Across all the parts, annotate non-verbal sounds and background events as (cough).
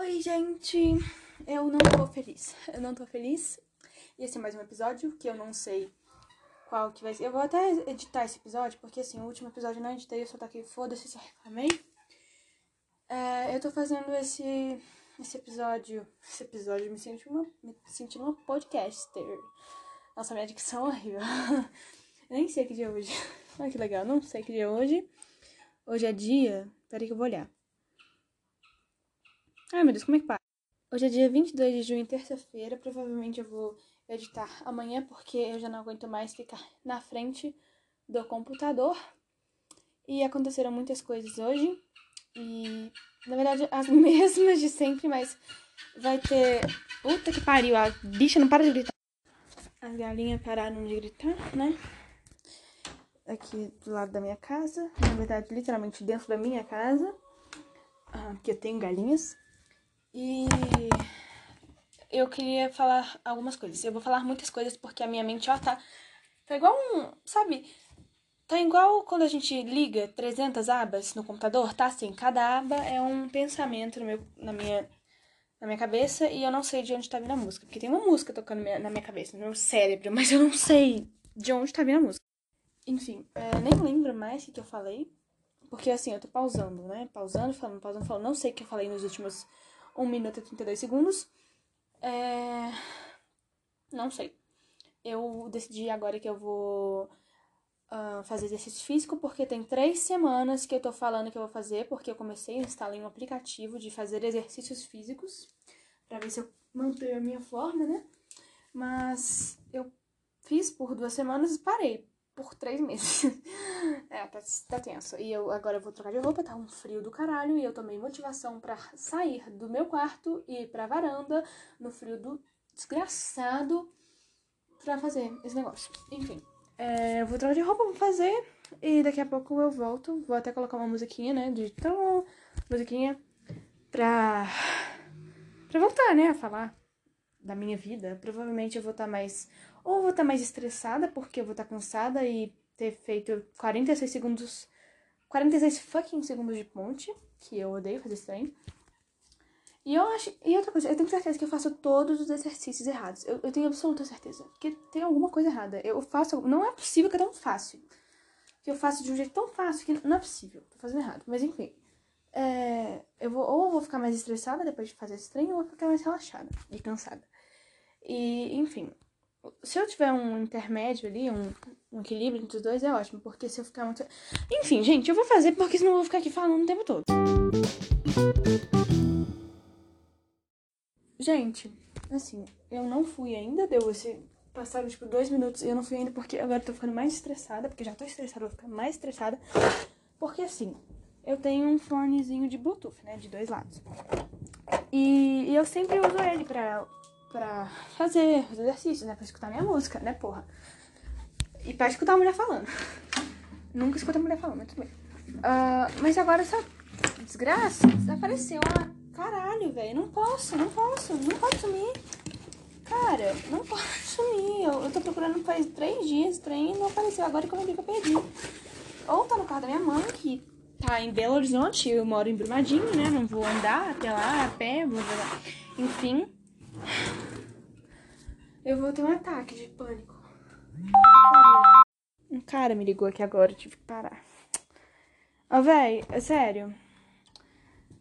Oi, gente! Eu não tô feliz. Eu não tô feliz. E esse é mais um episódio que eu não sei qual que vai ser. Eu vou até editar esse episódio, porque assim, o último episódio eu não editei, eu só aqui foda-se, só reclamei. É, eu tô fazendo esse, esse episódio. Esse episódio me senti uma, me sentindo uma podcaster. Nossa, minha dicção é horrível. (laughs) nem sei que dia é hoje. (laughs) Olha que legal, não sei que dia é hoje. Hoje é dia. Peraí que eu vou olhar. Ai, meu Deus, como é que passa? Hoje é dia 22 de junho, terça-feira. Provavelmente eu vou editar amanhã, porque eu já não aguento mais ficar na frente do computador. E aconteceram muitas coisas hoje. E, na verdade, as (laughs) mesmas de sempre, mas vai ter. Puta que pariu, a bicha não para de gritar. As galinhas pararam de gritar, né? Aqui do lado da minha casa. Na verdade, literalmente dentro da minha casa. Ah, porque eu tenho galinhas. E eu queria falar algumas coisas. Eu vou falar muitas coisas porque a minha mente, ó, tá, tá igual um, sabe? Tá igual quando a gente liga 300 abas no computador, tá assim, cada aba é um pensamento no meu, na minha na minha cabeça e eu não sei de onde tá vindo a música, porque tem uma música tocando na minha cabeça, no meu cérebro, (laughs) mas eu não sei de onde tá vindo a música. Enfim, é, nem lembro mais o que eu falei, porque assim, eu tô pausando, né? Pausando, falando, pausando, falando, não sei o que eu falei nos últimos 1 minuto e 32 segundos. É... Não sei. Eu decidi agora que eu vou uh, fazer exercício físico, porque tem três semanas que eu tô falando que eu vou fazer, porque eu comecei, a instalei um aplicativo de fazer exercícios físicos, para ver se eu mantenho a minha forma, né? Mas eu fiz por duas semanas e parei por três meses. (laughs) é, tá, tá tenso. E eu agora eu vou trocar de roupa, tá um frio do caralho. E eu tomei motivação para sair do meu quarto e ir pra varanda no frio do desgraçado pra fazer esse negócio. Enfim, é, eu vou trocar de roupa, vou fazer. E daqui a pouco eu volto. Vou até colocar uma musiquinha, né? De tão musiquinha pra. pra voltar, né? A falar da minha vida. Provavelmente eu vou estar tá mais ou vou estar mais estressada porque eu vou estar cansada e ter feito 46 segundos. 46 fucking segundos de ponte, que eu odeio fazer trem. E eu acho. E outra coisa, eu tenho certeza que eu faço todos os exercícios errados. Eu, eu tenho absoluta certeza. Porque tem alguma coisa errada. Eu faço. Não é possível que é tão fácil. Que eu faço de um jeito tão fácil que não é possível. Tô fazendo errado. Mas enfim. É, eu vou, ou eu vou ficar mais estressada depois de fazer esse trem, ou eu vou ficar mais relaxada e cansada. E, enfim, se eu tiver um intermédio ali, um, um, equilíbrio entre os dois, é ótimo. Porque se eu ficar muito. Enfim, gente, eu vou fazer porque senão eu vou ficar aqui falando o tempo todo. Gente, assim, eu não fui ainda, deu esse. Passaram, tipo, dois minutos e eu não fui ainda porque agora eu tô ficando mais estressada, porque já tô estressada, vou ficar mais estressada. Porque assim, eu tenho um fonezinho de Bluetooth, né? De dois lados. E, e eu sempre uso ele pra pra fazer os exercícios, né? Pra escutar minha música, né, porra? E pra escutar a mulher falando. Nunca escuta a mulher falando, mas tudo bem. Uh, mas agora essa desgraça desapareceu. Ah, caralho, velho. Não posso, não posso, não pode sumir. Cara, não pode (laughs) sumir. Eu, eu tô procurando faz três dias, trem não apareceu. Agora eu vi que eu perdi. Ou tá no carro da minha mãe, que tá em Belo Horizonte, eu moro em Brumadinho, né? Não vou andar até lá a pé, vou... enfim. Eu vou ter um ataque de pânico. Um cara me ligou aqui agora, eu tive que parar. Ó, oh, véi, é sério.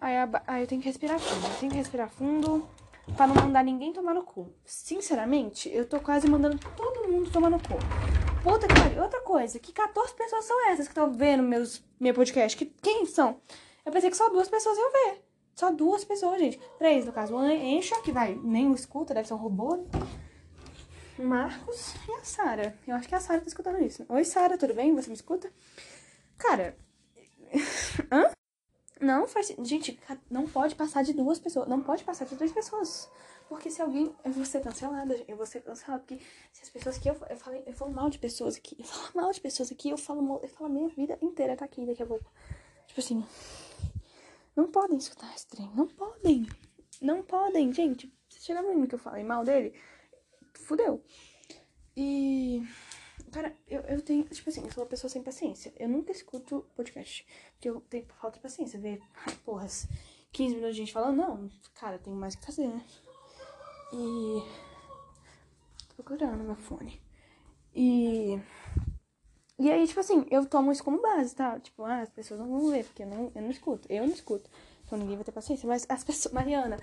Aí, eu tenho que respirar fundo. Eu tenho que respirar fundo pra não mandar ninguém tomar no cu. Sinceramente, eu tô quase mandando todo mundo tomar no cu. Puta que pariu. Outra coisa, que 14 pessoas são essas que estão vendo meus, meu podcast? Que, quem são? Eu pensei que só duas pessoas iam ver. Só duas pessoas, gente. Três, no caso. O Encha, que vai, nem o escuta, deve ser um robô. Marcos e a Sara. Eu acho que a Sara tá escutando isso. Oi, Sara, tudo bem? Você me escuta? Cara. (laughs) Hã? Não faz. Gente, não pode passar de duas pessoas. Não pode passar de três pessoas. Porque se alguém. Eu vou ser cancelada. Eu vou ser cancelada. Porque se as pessoas que eu, eu, falei, eu falo mal de pessoas aqui. Eu falo mal de pessoas aqui. Eu falo, eu falo a minha vida inteira tá aqui daqui a pouco. Tipo assim. Não podem escutar esse trem. Não podem. Não podem, gente. Se chegar no que eu falei mal dele, fudeu. E. Cara, eu, eu tenho. Tipo assim, eu sou uma pessoa sem paciência. Eu nunca escuto podcast. Porque eu tenho falta de paciência. Ver porras 15 minutos de gente falando, não, cara, tenho mais que fazer, né? E. Tô procurando meu fone. E. E aí, tipo assim, eu tomo isso como base, tá? Tipo, ah, as pessoas não vão ver, porque eu não, eu não escuto. Eu não escuto. Então ninguém vai ter paciência. Mas as pessoas. Mariana,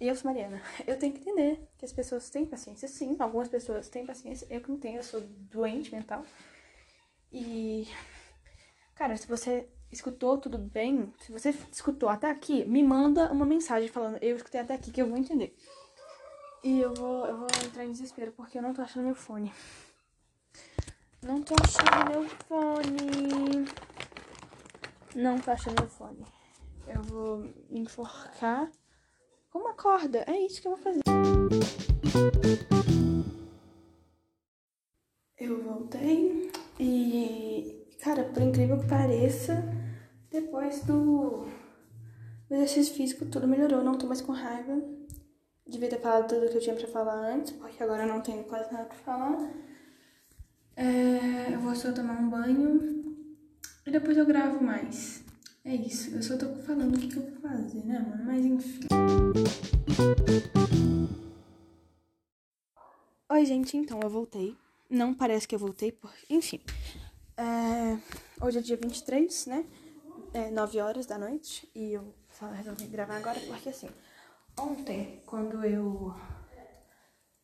eu sou Mariana. (laughs) Eu tenho que entender que as pessoas têm paciência, sim. Algumas pessoas têm paciência. Eu que não tenho, eu sou doente mental. E. Cara, se você escutou tudo bem, se você escutou até aqui, me manda uma mensagem falando, eu escutei até aqui que eu vou entender. E eu vou, eu vou entrar em desespero porque eu não tô achando meu fone. Não tô achando meu fone. Não tô achando meu fone. Eu vou me enforcar uma corda. É isso que eu vou fazer. Eu voltei e, cara, por incrível que pareça, depois do, exercício físico tudo melhorou. Não tô mais com raiva. Devia ter falado tudo que eu tinha pra falar antes, porque agora eu não tenho quase nada pra falar. É, eu vou só tomar um banho e depois eu gravo mais. É isso, eu só tô falando o que, que eu vou fazer, né, mano? Mas enfim. Oi, gente, então eu voltei. Não parece que eu voltei, porque. Enfim. É, hoje é dia 23, né? É 9 horas da noite. E eu só resolvi gravar agora porque assim. Ontem, quando eu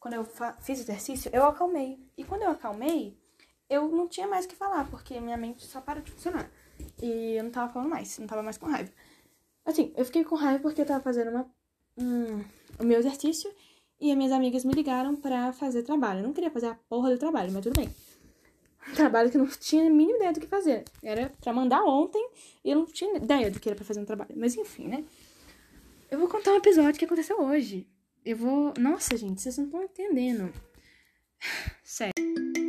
quando eu fiz exercício, eu acalmei. E quando eu acalmei, eu não tinha mais o que falar, porque minha mente só parou de funcionar. E eu não tava falando mais, não tava mais com raiva. Assim, eu fiquei com raiva porque eu tava fazendo uma, um, o meu exercício e as minhas amigas me ligaram pra fazer trabalho. Eu não queria fazer a porra do trabalho, mas tudo bem. Um trabalho que eu não tinha a mínima ideia do que fazer. Era pra mandar ontem e eu não tinha ideia do que era pra fazer um trabalho. Mas enfim, né? Eu vou contar um episódio que aconteceu hoje. Eu vou. Nossa, gente, vocês não estão entendendo. (sighs) Sério.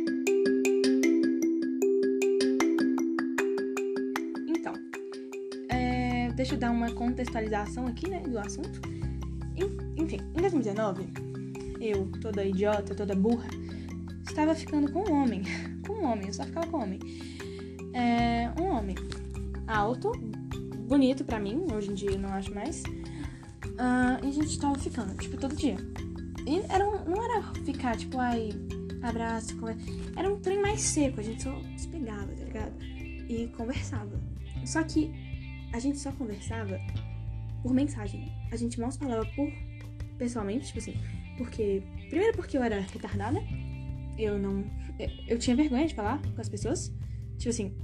Deixa eu dar uma contextualização aqui, né, do assunto. Enfim, em 2019, eu, toda idiota, toda burra, estava ficando com um homem. (laughs) Com um homem, eu só ficava com um homem. É, um homem alto, bonito pra mim, hoje em dia eu não acho mais. Uh, e a gente tava ficando, tipo, todo dia. E era um, não era ficar, tipo, ai, abraço, conversa. Era um trem mais seco, a gente só se pegava, tá ligado? E conversava. Só que a gente só conversava por mensagem. A gente mal se falava por pessoalmente, tipo assim, porque. Primeiro porque eu era retardada. Eu não. Eu, tinha vergonha de falar com as pessoas. Tipo assim,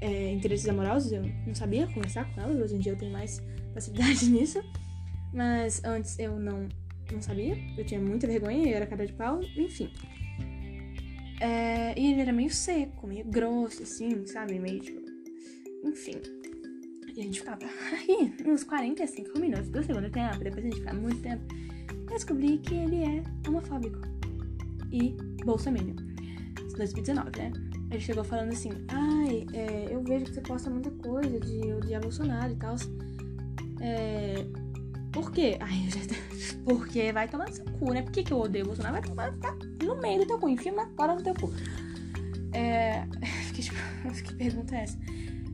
é, interesses amorosos, eu não sabia conversar com elas. Hoje em dia eu tenho mais facilidade (laughs) nisso. Mas antes eu não, não sabia. Eu tinha muita vergonha, eu era cara de pau, enfim. É, e ele era meio seco, meio grosso, assim, sabe? Meio tipo. Enfim. E a gente ficava aí, uns 45 minutos do segundo tempo, depois a gente ficava muito tempo. Eu descobri que ele é homofóbico e bolsominion. 2019, né? Ele chegou falando assim: Ai, é, eu vejo que você posta muita coisa de odiar Bolsonaro e tal. É, por quê? Ai, eu já... (laughs) Porque vai tomar no seu cu, né? Por que, que eu odeio Bolsonaro? Vai tomar tá no meio do teu cu, enfia na cara do teu cu. É... (laughs) Fiquei tipo, (laughs) que pergunta é essa?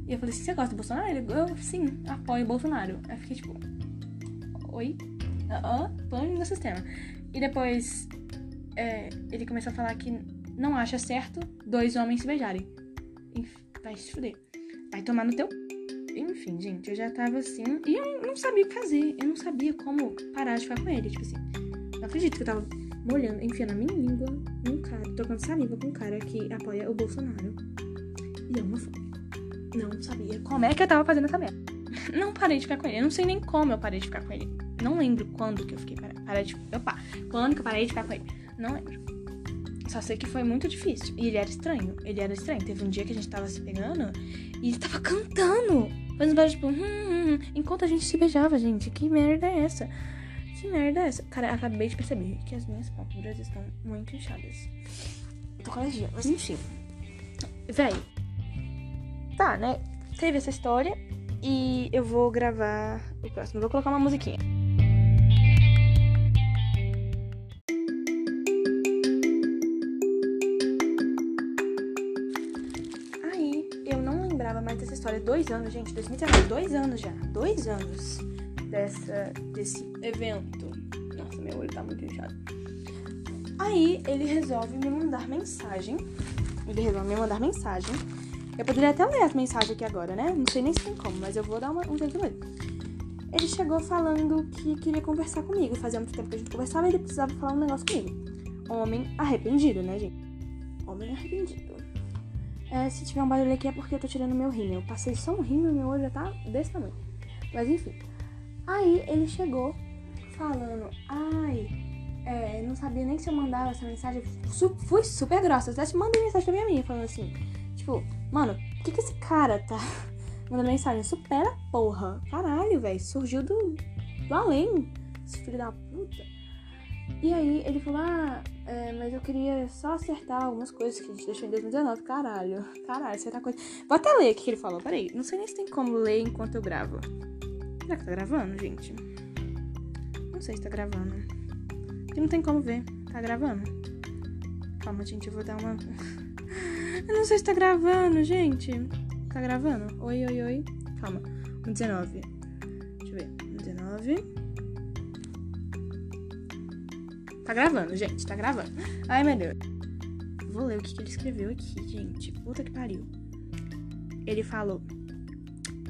E eu falei assim, você gosta do Bolsonaro? Ele, eu, sim, apoio o Bolsonaro. Aí eu fiquei tipo, oi? Uh -uh, no sistema. E depois, é, ele começou a falar que não acha certo dois homens se beijarem. Vai se fuder. Vai tomar no teu enfim, gente, eu já tava assim. E eu não sabia o que fazer. Eu não sabia como parar de ficar com ele. Tipo assim, não acredito que eu tava molhando, enfiando a minha língua num cara, tocando saliva com um cara que apoia o Bolsonaro. E é homofóbico. Não sabia como é que eu tava fazendo essa merda. (laughs) Não parei de ficar com ele. Eu não sei nem como eu parei de ficar com ele. Não lembro quando que eu fiquei parei de. Opa! Quando que eu parei de ficar com ele? Não lembro. Só sei que foi muito difícil. E ele era estranho. Ele era estranho. Teve um dia que a gente tava se pegando e ele tava cantando. Fazendo vários tipo, hum, hum, hum, enquanto a gente se beijava, gente. Que merda é essa? Que merda é essa? Cara, acabei de perceber que as minhas pálpebras estão muito inchadas. Tô com alergia, mas enfim. Véi. Tá, né? Teve essa história e eu vou gravar o próximo. vou colocar uma musiquinha. mais dessa história. Dois anos, gente. 2019, dois anos já. Dois anos. dessa, desse evento. Nossa, meu olho tá muito inchado. Aí ele resolve me mandar mensagem. Ele resolve me mandar mensagem. Eu poderia até ler as mensagens aqui agora, né? Não sei nem se tem como, mas eu vou dar uma, um jeito nele. Ele chegou falando que queria conversar comigo. Fazia muito tempo que a gente conversava e ele precisava falar um negócio comigo. Homem arrependido, né, gente? Homem arrependido. É, se tiver um barulho aqui é porque eu tô tirando meu rímel. Eu passei só um rímel e meu olho já tá desse tamanho. Mas enfim. Aí ele chegou falando, ai, é, não sabia nem se eu mandava essa mensagem. Fui super grossa. Até te mandei mensagem pra minha amiga falando assim, tipo, mano, o que que esse cara tá (laughs) mandando mensagem? Supera porra. Caralho, velho. Surgiu do, do além. Esse filho da puta. E aí ele falou, ah, é, mas eu queria só acertar algumas coisas que a gente deixou em 2019. Caralho, (laughs) caralho, acertar coisa. Vou até ler o que ele falou, peraí. Não sei nem se tem como ler enquanto eu gravo. Será que tá gravando, gente? Não sei se tá gravando. Porque não tem como ver. Tá gravando? Calma, gente, eu vou dar uma. (laughs) eu não sei se tá gravando, gente. Tá gravando? Oi, oi, oi. Calma. 19. Deixa eu ver. 19. Tá gravando, gente. Tá gravando. Ai, meu Deus. Vou ler o que, que ele escreveu aqui, gente. Puta que pariu. Ele falou.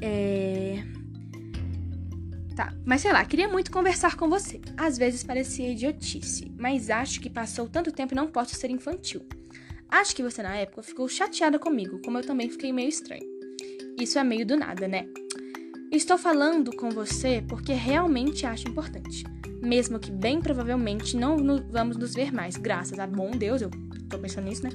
É. Tá, mas sei lá, queria muito conversar com você. Às vezes parecia idiotice, mas acho que passou tanto tempo e não posso ser infantil. Acho que você na época ficou chateada comigo, como eu também fiquei meio estranho. Isso é meio do nada, né? Estou falando com você porque realmente acho importante. Mesmo que bem provavelmente não vamos nos ver mais, graças a bom Deus, eu tô pensando nisso, né?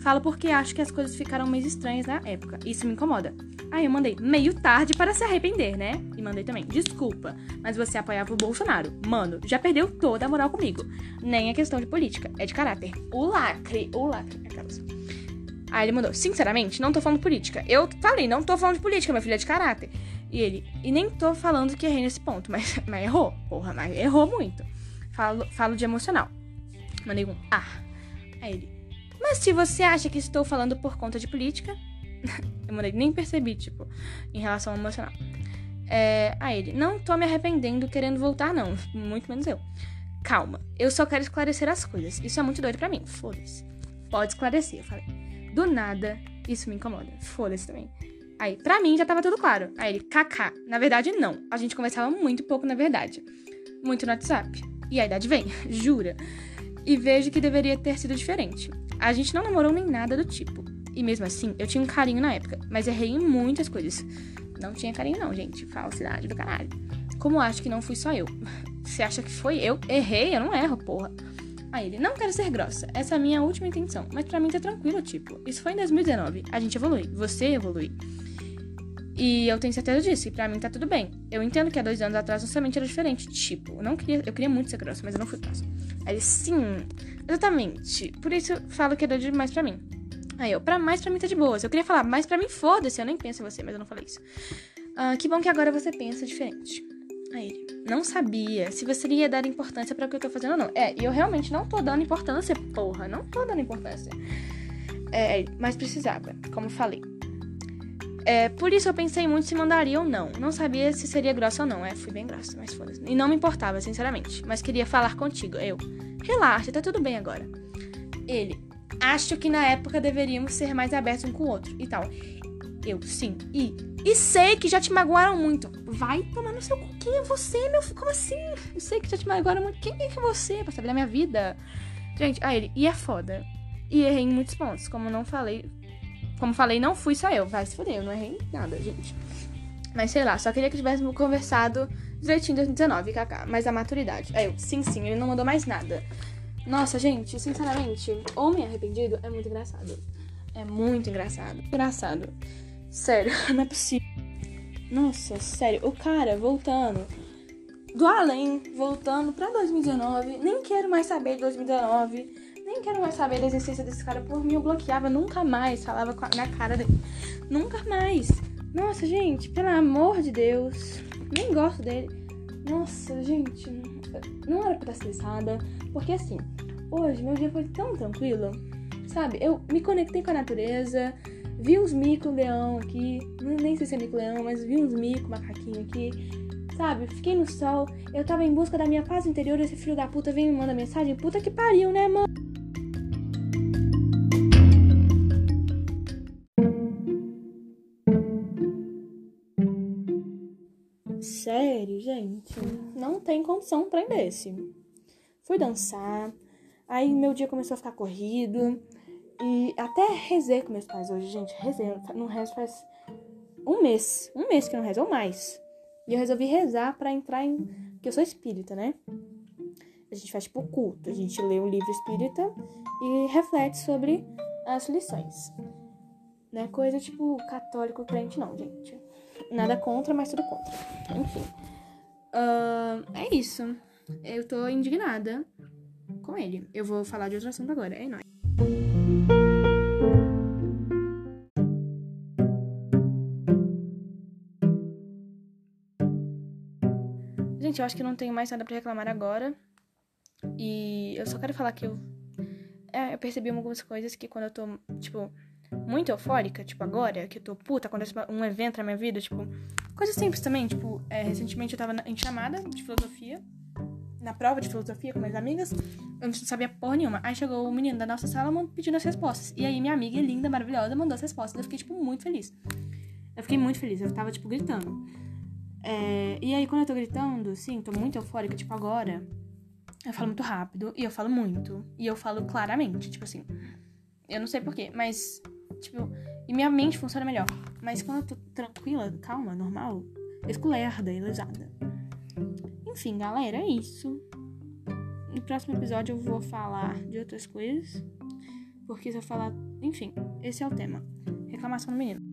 Falo porque acho que as coisas ficaram meio estranhas na época. Isso me incomoda. Aí eu mandei meio tarde para se arrepender, né? E mandei também, desculpa, mas você apoiava o Bolsonaro. Mano, já perdeu toda a moral comigo. Nem é questão de política, é de caráter. O lacre, o lacre. Aquelas. Aí ele mandou, sinceramente, não tô falando política. Eu falei, não tô falando de política, meu filho é de caráter. E ele, e nem tô falando que errei nesse ponto, mas, (laughs) mas errou, porra, mas errou muito. Falo, falo de emocional. Mandei um ah. Aí ele, mas se você acha que estou falando por conta de política, (laughs) eu mandei, nem percebi, tipo, em relação ao emocional. É, a ele, não tô me arrependendo querendo voltar, não. Muito menos eu. Calma, eu só quero esclarecer as coisas. Isso é muito doido para mim. Foda-se. Pode esclarecer, eu falei. Do nada, isso me incomoda. Foda-se também. Aí, pra mim já tava tudo claro. Aí ele, kaká. Na verdade, não. A gente conversava muito pouco, na verdade. Muito no WhatsApp. E a idade vem, (laughs) jura. E vejo que deveria ter sido diferente. A gente não namorou nem nada do tipo. E mesmo assim, eu tinha um carinho na época, mas errei em muitas coisas. Não tinha carinho, não, gente. Falsidade do caralho. Como acho que não fui só eu? (laughs) Você acha que foi eu? Errei? Eu não erro, porra. Aí ele, não quero ser grossa. Essa é a minha última intenção. Mas pra mim tá tranquilo, tipo. Isso foi em 2019. A gente evolui. Você evolui. E eu tenho certeza disso, e pra mim tá tudo bem. Eu entendo que há dois anos atrás somente era diferente. Tipo, eu não queria. Eu queria muito ser grossa, mas eu não fui grossa. Aí ele, sim, exatamente. Por isso falo que é doido demais pra mim. Aí eu, pra mais pra mim tá de boas. Eu queria falar, mas pra mim foda-se, eu nem penso em você, mas eu não falei isso. Ah, que bom que agora você pensa diferente. Aí ele, não sabia se você iria dar importância para o que eu tô fazendo ou não. É, e eu realmente não tô dando importância, porra, não tô dando importância. É, mas precisava, como falei. É, por isso eu pensei muito se mandaria ou não. Não sabia se seria grossa ou não. É, fui bem grossa, mas foda-se. E não me importava, sinceramente. Mas queria falar contigo. Eu, relaxa, tá tudo bem agora. Ele, acho que na época deveríamos ser mais abertos um com o outro e tal. Eu, sim. E, e sei que já te magoaram muito. Vai tomar no seu cu. Quem é você, meu? Como assim? Eu sei que já te magoaram muito. Quem é você pra saber da minha vida? Gente, aí ele, e é foda. E errei em muitos pontos. Como não falei. Como falei, não fui só eu. Vai se fuder, eu não errei nada, gente. Mas sei lá, só queria que tivéssemos conversado direitinho em 2019, kaká. Mas a maturidade. Aí eu, sim, sim, ele não mandou mais nada. Nossa, gente, sinceramente, homem arrependido é muito engraçado. É muito engraçado. Engraçado. Sério, (laughs) não é possível. Nossa, sério, o cara voltando do além, voltando pra 2019. Nem quero mais saber de 2019. Quero mais saber da existência desse cara. Por mim, eu bloqueava nunca mais. Falava na cara dele. Nunca mais. Nossa, gente, pelo amor de Deus. Nem gosto dele. Nossa, gente, não era pra estar estressada. Porque assim, hoje meu dia foi tão tranquilo. Sabe? Eu me conectei com a natureza. Vi uns mico-leão aqui. Nem sei se é mico-leão, mas vi uns mico, macaquinho aqui. sabe? Fiquei no sol, eu tava em busca da minha paz interior, esse filho da puta vem me manda mensagem, puta que pariu, né, mano? Tem condição pra desse. Fui dançar, aí meu dia começou a ficar corrido, e até rezei com meus pais hoje, gente. Rezei, não rezo faz um mês. Um mês que não rezo, ou mais. E eu resolvi rezar para entrar em. Porque eu sou espírita, né? A gente faz tipo culto. A gente lê o livro espírita e reflete sobre as lições. Não é coisa tipo católico crente, não, gente. Nada contra, mas tudo contra. Enfim. Uh, é isso. Eu tô indignada com ele. Eu vou falar de outro assunto agora. É nóis. Gente, eu acho que não tenho mais nada para reclamar agora. E eu só quero falar que eu. É, eu percebi algumas coisas que quando eu tô, tipo, muito eufórica, tipo agora, que eu tô puta, acontece um evento na minha vida, tipo, coisas simples também, tipo, é, recentemente eu tava em chamada de filosofia, na prova de filosofia com minhas amigas, eu não sabia porra nenhuma. Aí chegou o menino da nossa sala pedindo as respostas. E aí minha amiga linda, maravilhosa, mandou as respostas. Eu fiquei, tipo, muito feliz. Eu fiquei muito feliz, eu tava, tipo, gritando. É, e aí, quando eu tô gritando, sim, tô muito eufórica, tipo, agora, eu falo muito rápido e eu falo muito. E eu falo claramente, tipo assim. Eu não sei porquê, mas, tipo, e minha mente funciona melhor. Mas quando eu tô tranquila, calma, normal, eu fico lerda e lesada. Enfim, galera, é isso. No próximo episódio eu vou falar de outras coisas. Porque se eu falar. Enfim, esse é o tema. Reclamação do menino.